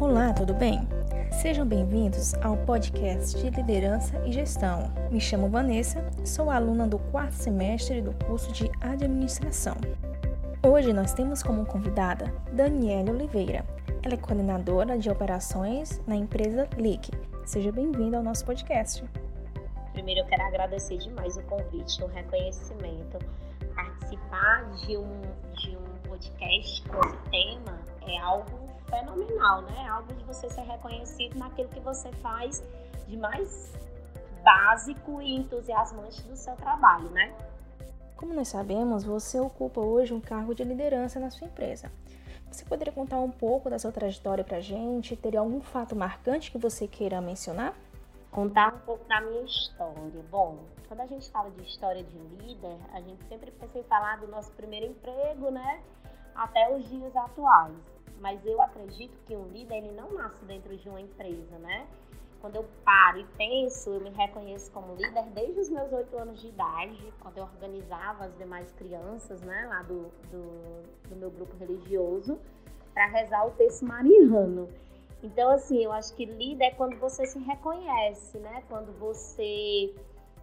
Olá, tudo bem? Sejam bem-vindos ao podcast de Liderança e Gestão. Me chamo Vanessa, sou aluna do quarto semestre do curso de Administração. Hoje nós temos como convidada Daniela Oliveira. Ela é coordenadora de operações na empresa LIC. Seja bem-vinda ao nosso podcast. Primeiro, eu quero agradecer demais o convite, o reconhecimento. Participar de um, de um podcast com esse tema é algo fenomenal, né? Algo de você ser reconhecido naquilo que você faz de mais básico e entusiasmante do seu trabalho, né? Como nós sabemos, você ocupa hoje um cargo de liderança na sua empresa. Você poderia contar um pouco da sua trajetória para a gente? Teria algum fato marcante que você queira mencionar? Contar um pouco da minha história. Bom, quando a gente fala de história de líder, a gente sempre pensa em falar do nosso primeiro emprego, né? Até os dias atuais mas eu acredito que um líder ele não nasce dentro de uma empresa, né? Quando eu paro e penso, eu me reconheço como líder desde os meus oito anos de idade, quando eu organizava as demais crianças, né, lá do, do, do meu grupo religioso, para rezar o texto mariano. Então, assim, eu acho que líder é quando você se reconhece, né? Quando você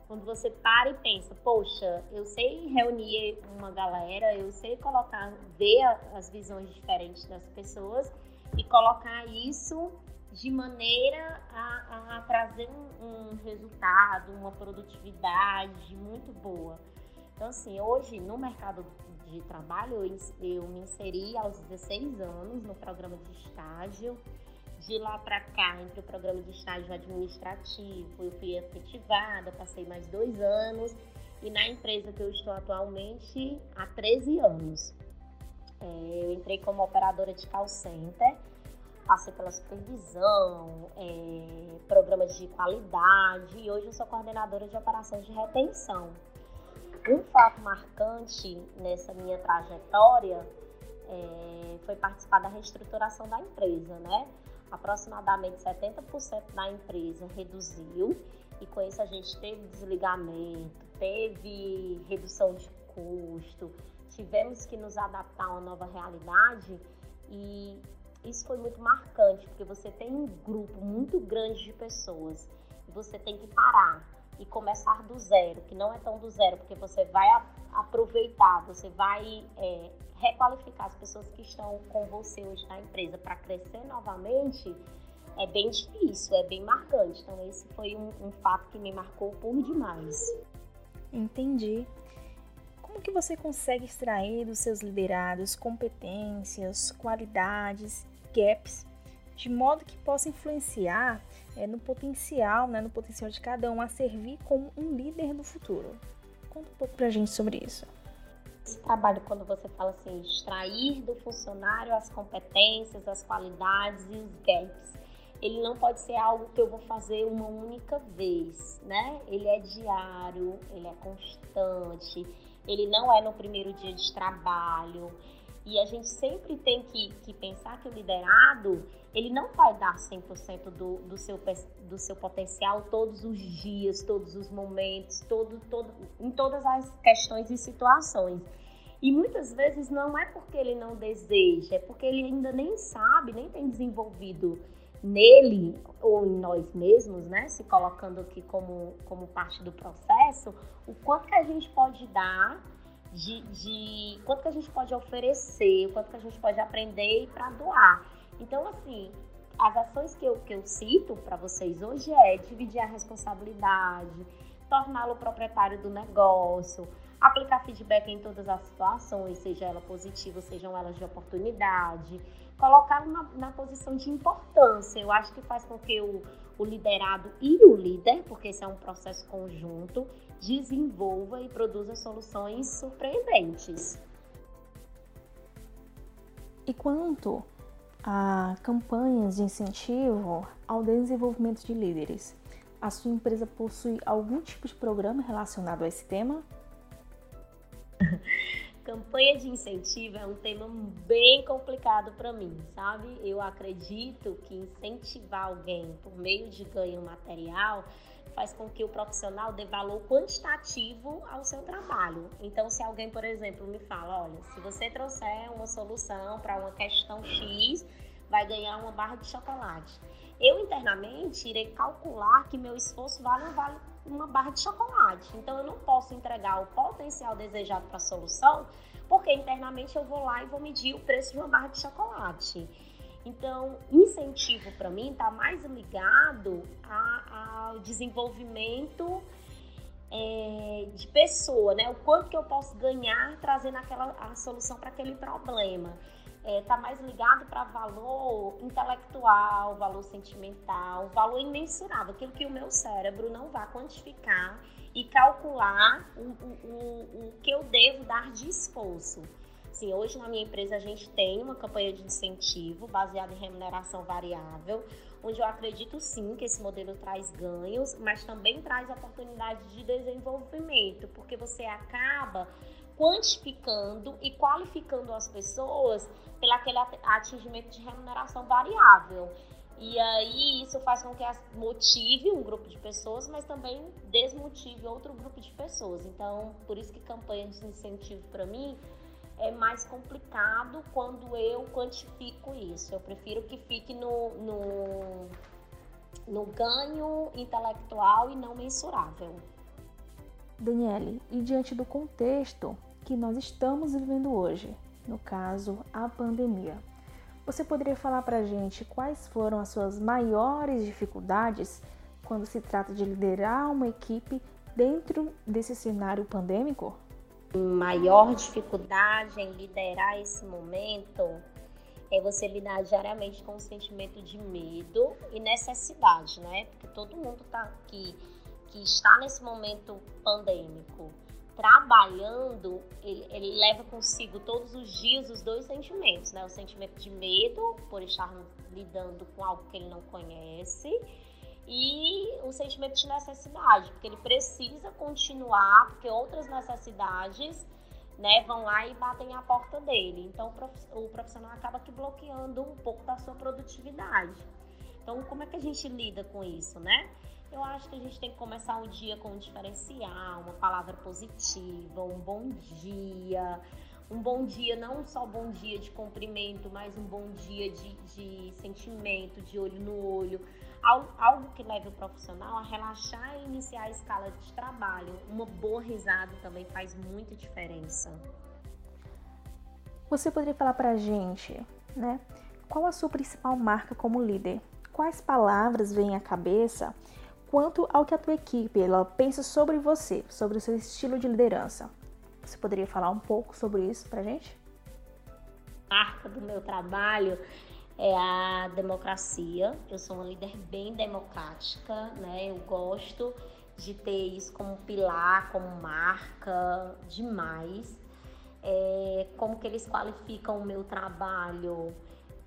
quando você para e pensa, poxa, eu sei reunir uma galera, eu sei colocar, ver as visões diferentes das pessoas e colocar isso de maneira a, a trazer um, resultado, uma produtividade muito boa. Então, assim, hoje no mercado de trabalho, eu, eu me inseri aos 16 anos no programa de estágio de lá para cá, entre o programa de estágio administrativo, eu fui efetivada, passei mais dois anos, e na empresa que eu estou atualmente há 13 anos. É, eu entrei como operadora de call center, passei pela supervisão, é, programas de qualidade, e hoje eu sou coordenadora de operações de retenção. Um fato marcante nessa minha trajetória é, foi participar da reestruturação da empresa, né? aproximadamente 70% da empresa reduziu e com isso a gente teve desligamento, teve redução de custo, tivemos que nos adaptar a uma nova realidade e isso foi muito marcante, porque você tem um grupo muito grande de pessoas e você tem que parar e começar do zero, que não é tão do zero, porque você vai aproveitar, você vai é, requalificar as pessoas que estão com você hoje na empresa para crescer novamente, é bem difícil, é bem marcante. Então, esse foi um, um fato que me marcou por demais. Entendi. Como que você consegue extrair dos seus liderados competências, qualidades, gaps, de modo que possa influenciar é, no potencial, né, no potencial de cada um a servir como um líder do futuro? Conta um pouco pra gente sobre isso. Esse trabalho, quando você fala assim, extrair do funcionário as competências, as qualidades e os gaps, ele não pode ser algo que eu vou fazer uma única vez, né? Ele é diário, ele é constante, ele não é no primeiro dia de trabalho. E a gente sempre tem que, que pensar que o liderado, ele não vai dar 100% do, do, seu, do seu potencial todos os dias, todos os momentos, todo, todo, em todas as questões e situações. E muitas vezes não é porque ele não deseja, é porque ele ainda nem sabe, nem tem desenvolvido nele ou em nós mesmos, né, se colocando aqui como, como parte do processo, o quanto que a gente pode dar de, de quanto que a gente pode oferecer, quanto que a gente pode aprender para doar. Então, assim, as ações que eu, que eu cito para vocês hoje é dividir a responsabilidade, torná-lo proprietário do negócio, aplicar feedback em todas as situações, seja ela positiva, sejam elas de oportunidade, colocá-lo na, na, posição de importância. Eu acho que faz com que o, o liderado e o líder, porque esse é um processo conjunto, desenvolva e produza soluções surpreendentes. E quanto a campanhas de incentivo ao desenvolvimento de líderes. A sua empresa possui algum tipo de programa relacionado a esse tema? campanha de incentivo é um tema bem complicado para mim, sabe? Eu acredito que incentivar alguém por meio de ganho material faz com que o profissional dê valor quantitativo ao seu trabalho. Então, se alguém, por exemplo, me fala, olha, se você trouxer uma solução para uma questão X, vai ganhar uma barra de chocolate. Eu internamente irei calcular que meu esforço vale, vale uma barra de chocolate. Então, eu não posso entregar o potencial desejado para a solução, porque internamente eu vou lá e vou medir o preço de uma barra de chocolate. Então, incentivo para mim está mais ligado a, ao desenvolvimento é, de pessoa, né? O quanto que eu posso ganhar trazendo aquela a solução para aquele problema. Está é, mais ligado para valor intelectual, valor sentimental, valor imensurável, aquilo que o meu cérebro não vai quantificar e calcular o, o, o, que eu devo dar de esforço. Sim, hoje na minha empresa a gente tem uma campanha de incentivo baseada em remuneração variável, onde eu acredito sim que esse modelo traz ganhos, mas também traz oportunidades de desenvolvimento, porque você acaba quantificando e qualificando as pessoas pelo aquele atingimento de remuneração variável. E aí isso faz com que motive um grupo de pessoas, mas também desmotive outro grupo de pessoas. Então, por isso que campanha de incentivo para mim é mais complicado quando eu quantifico isso. Eu prefiro que fique no, no, no ganho intelectual e não mensurável. Daniele, e diante do contexto que nós estamos vivendo hoje, no caso, a pandemia, você poderia falar para a gente quais foram as suas maiores dificuldades quando se trata de liderar uma equipe dentro desse cenário pandêmico? maior dificuldade em liderar esse momento é você lidar diariamente com o sentimento de medo e necessidade, né? Porque todo mundo tá aqui que está nesse momento pandêmico trabalhando, ele, ele, leva consigo todos os dias os dois sentimentos, né? O sentimento de medo por estar lidando com algo que ele não conhece e um sentimento de necessidade, porque ele precisa continuar, porque outras necessidades né, vão lá e batem a porta dele. Então o profissional acaba que bloqueando um pouco da sua produtividade. Então, como é que a gente lida com isso, né? Eu acho que a gente tem que começar o dia com um diferencial, uma palavra positiva, um bom dia. Um bom dia, não só bom dia de cumprimento, mas um bom dia de, de sentimento, de olho no olho algo que leve o profissional a relaxar e iniciar a escala de trabalho. Uma boa risada também faz muita diferença. Você poderia falar para a gente, né? Qual a sua principal marca como líder? Quais palavras vêm à cabeça quanto ao que a tua equipe ela pensa sobre você, sobre o seu estilo de liderança? Você poderia falar um pouco sobre isso para a gente? Marca do meu trabalho é a democracia. Eu sou uma líder bem democrática, né? Eu gosto de ter isso como pilar, como marca, demais. É, como que eles qualificam o meu trabalho?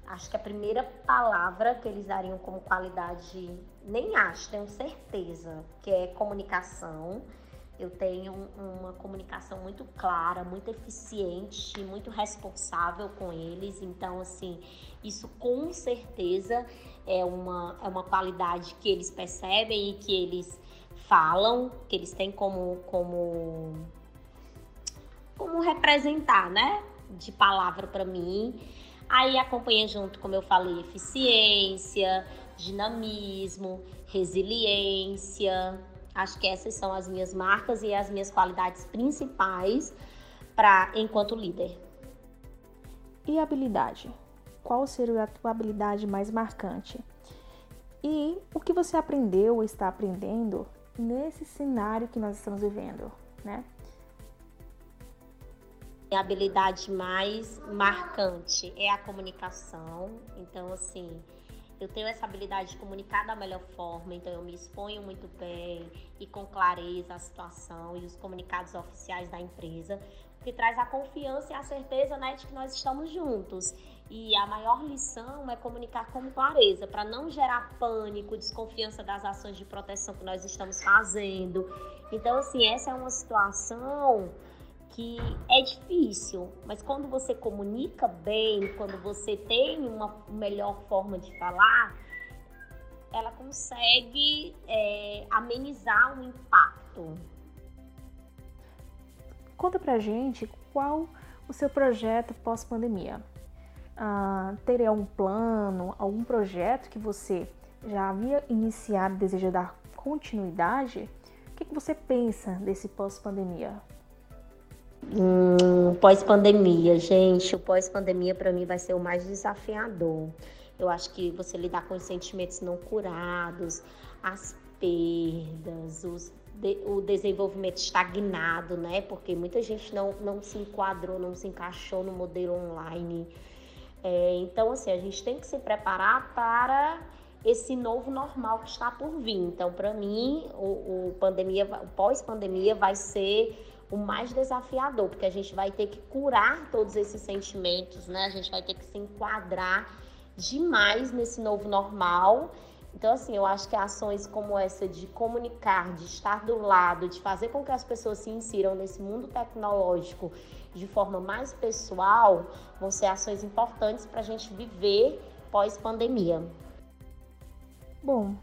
Acho que a primeira palavra que eles dariam como qualidade, nem acho, tenho certeza, que é comunicação eu tenho uma comunicação muito clara, muito eficiente, muito responsável com eles. Então, assim, isso com certeza é uma, é uma qualidade que eles percebem e que eles falam, que eles têm como, como, como representar, né? De palavra para mim. Aí acompanha junto, como eu falei, eficiência, dinamismo, resiliência Acho que essas são as minhas marcas e as minhas qualidades principais para enquanto líder. E habilidade? Qual seria a tua habilidade mais marcante? E o que você aprendeu ou está aprendendo nesse cenário que nós estamos vivendo, né? A habilidade mais marcante é a comunicação. Então, assim, eu tenho essa habilidade de comunicar da melhor forma, então eu me exponho muito bem e com clareza a situação e os comunicados oficiais da empresa, que traz a confiança e a certeza né, de que nós estamos juntos. E a maior lição é comunicar com clareza, para não gerar pânico, desconfiança das ações de proteção que nós estamos fazendo. Então, assim, essa é uma situação que é difícil, mas quando você comunica bem, quando você tem uma melhor forma de falar, ela consegue é, amenizar o impacto. Conta pra gente qual o seu projeto pós-pandemia. Ah, teria algum plano, algum projeto que você já havia iniciado e deseja dar continuidade? O que, que você pensa desse pós-pandemia? Hum, pós-pandemia, gente, o pós-pandemia para mim vai ser o mais desafiador. Eu acho que você lidar com os sentimentos não curados, as perdas, os, de, o desenvolvimento estagnado, né? Porque muita gente não, não se enquadrou, não se encaixou no modelo online. É, então, assim, a gente tem que se preparar para esse novo normal que está por vir. Então, para mim, o, o pandemia, o pós-pandemia vai ser o mais desafiador, porque a gente vai ter que curar todos esses sentimentos, né? A gente vai ter que se enquadrar demais nesse novo normal. Então, assim, eu acho que ações como essa de comunicar, de estar do lado, de fazer com que as pessoas se insiram nesse mundo tecnológico de forma mais pessoal, vão ser ações importantes para a gente viver pós-pandemia. Bom,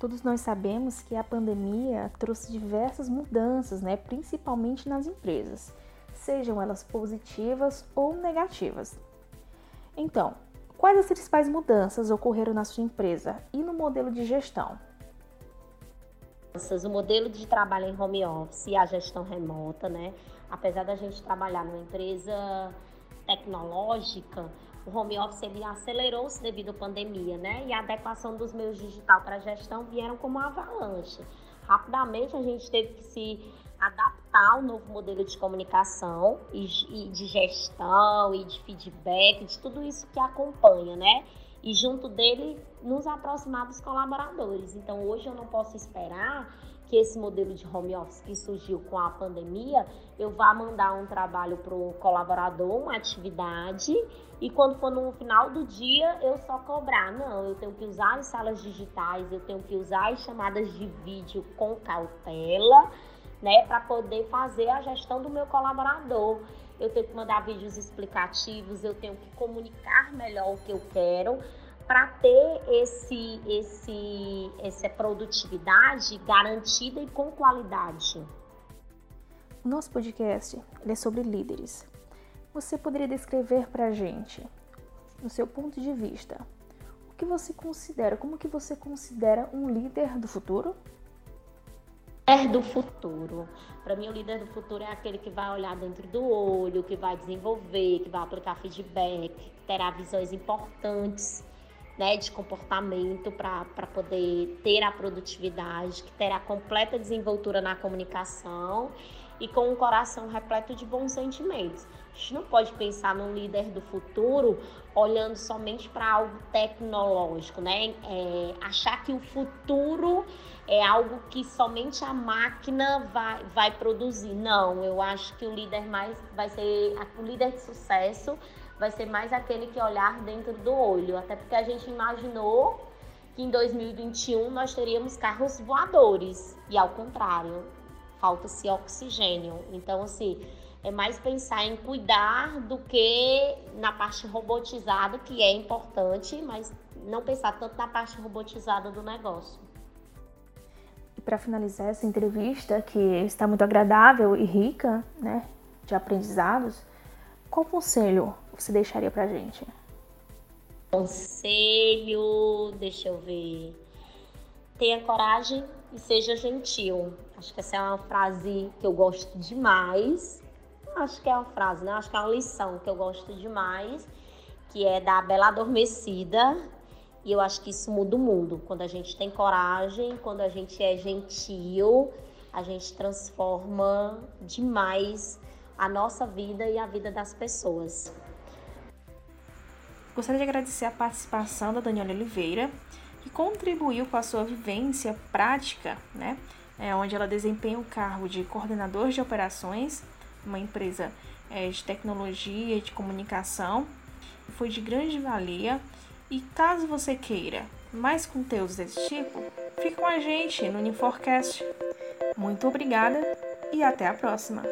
Todos nós sabemos que a pandemia trouxe diversas mudanças, né, principalmente nas empresas, sejam elas positivas ou negativas. Então, quais as principais mudanças ocorreram na sua empresa e no modelo de gestão? O modelo de trabalho em home office e a gestão remota, né? Apesar da gente trabalhar numa empresa tecnológica, o home office ele acelerou-se devido à pandemia, né? E a adequação dos meios digital para a gestão vieram como uma avalanche. Rapidamente a gente teve que se adaptar ao novo modelo de comunicação e, e de gestão e de feedback, de tudo isso que acompanha, né? E junto dele nos aproximar dos colaboradores. Então hoje eu não posso esperar que esse modelo de home office que surgiu com a pandemia, eu vá mandar um trabalho para o colaborador, uma atividade, e quando for no final do dia eu só cobrar. Não, eu tenho que usar as salas digitais, eu tenho que usar as chamadas de vídeo com cautela, né, para poder fazer a gestão do meu colaborador. Eu tenho que mandar vídeos explicativos, eu tenho que comunicar melhor o que eu quero para ter esse, esse, essa produtividade garantida e com qualidade. Nosso podcast é sobre líderes. Você poderia descrever para a gente, no seu ponto de vista, o que você considera, como que você considera um líder do futuro? Líder do futuro. Para mim, o líder do futuro é aquele que vai olhar dentro do olho, que vai desenvolver, que vai aplicar feedback, que terá visões importantes né, de comportamento para poder ter a produtividade, que terá completa desenvoltura na comunicação e com um coração repleto de bons sentimentos. A gente não pode pensar num líder do futuro olhando somente para algo tecnológico, né? É, achar que o futuro é algo que somente a máquina vai, vai produzir. Não, eu acho que o líder mais vai ser o líder de sucesso vai ser mais aquele que olhar dentro do olho. Até porque a gente imaginou que em 2021 nós teríamos carros voadores. E ao contrário, falta-se oxigênio. Então, assim, é mais pensar em cuidar do que na parte robotizada, que é importante, mas não pensar tanto na parte robotizada do negócio. E para finalizar essa entrevista, que está muito agradável e rica, né, de aprendizados, qual conselho você deixaria pra gente? Conselho, deixa eu ver. Tenha coragem e seja gentil. Acho que essa é uma frase que eu gosto demais. Acho que é uma frase, né? Acho que é uma lição que eu gosto demais, que é da Bela Adormecida. E eu acho que isso muda o mundo. Quando a gente tem coragem, quando a gente é gentil, a gente transforma demais a nossa vida e a vida das pessoas. Gostaria de agradecer a participação da Daniela Oliveira, que contribuiu com a sua vivência prática, né? É, onde ela desempenha o cargo de coordenador de operações, uma empresa é, de tecnologia e de comunicação. Foi de grande valia. E caso você queira mais conteúdos desse tipo, fique com a gente no Uniforcast. Muito obrigada e até a próxima!